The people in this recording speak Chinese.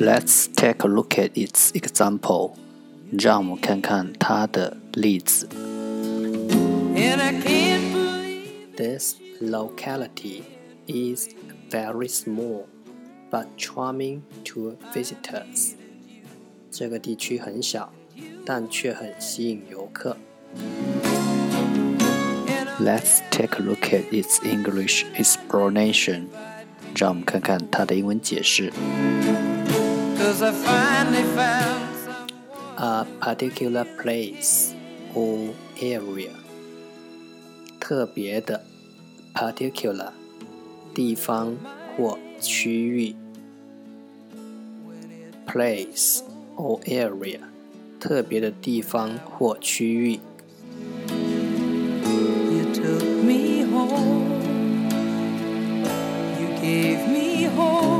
Let's take a look at its example. 让我们看看它的例子。This locality is very small but charming to visitors. 这个地区很小，但却很吸引游客。Let's take a look at its English explanation. 让我们看看它的英文解释。Cause I finally found A particular place or area. 特别的 particular 地方或区域 place or area 特别的地方或区域。You took me home. You gave me home.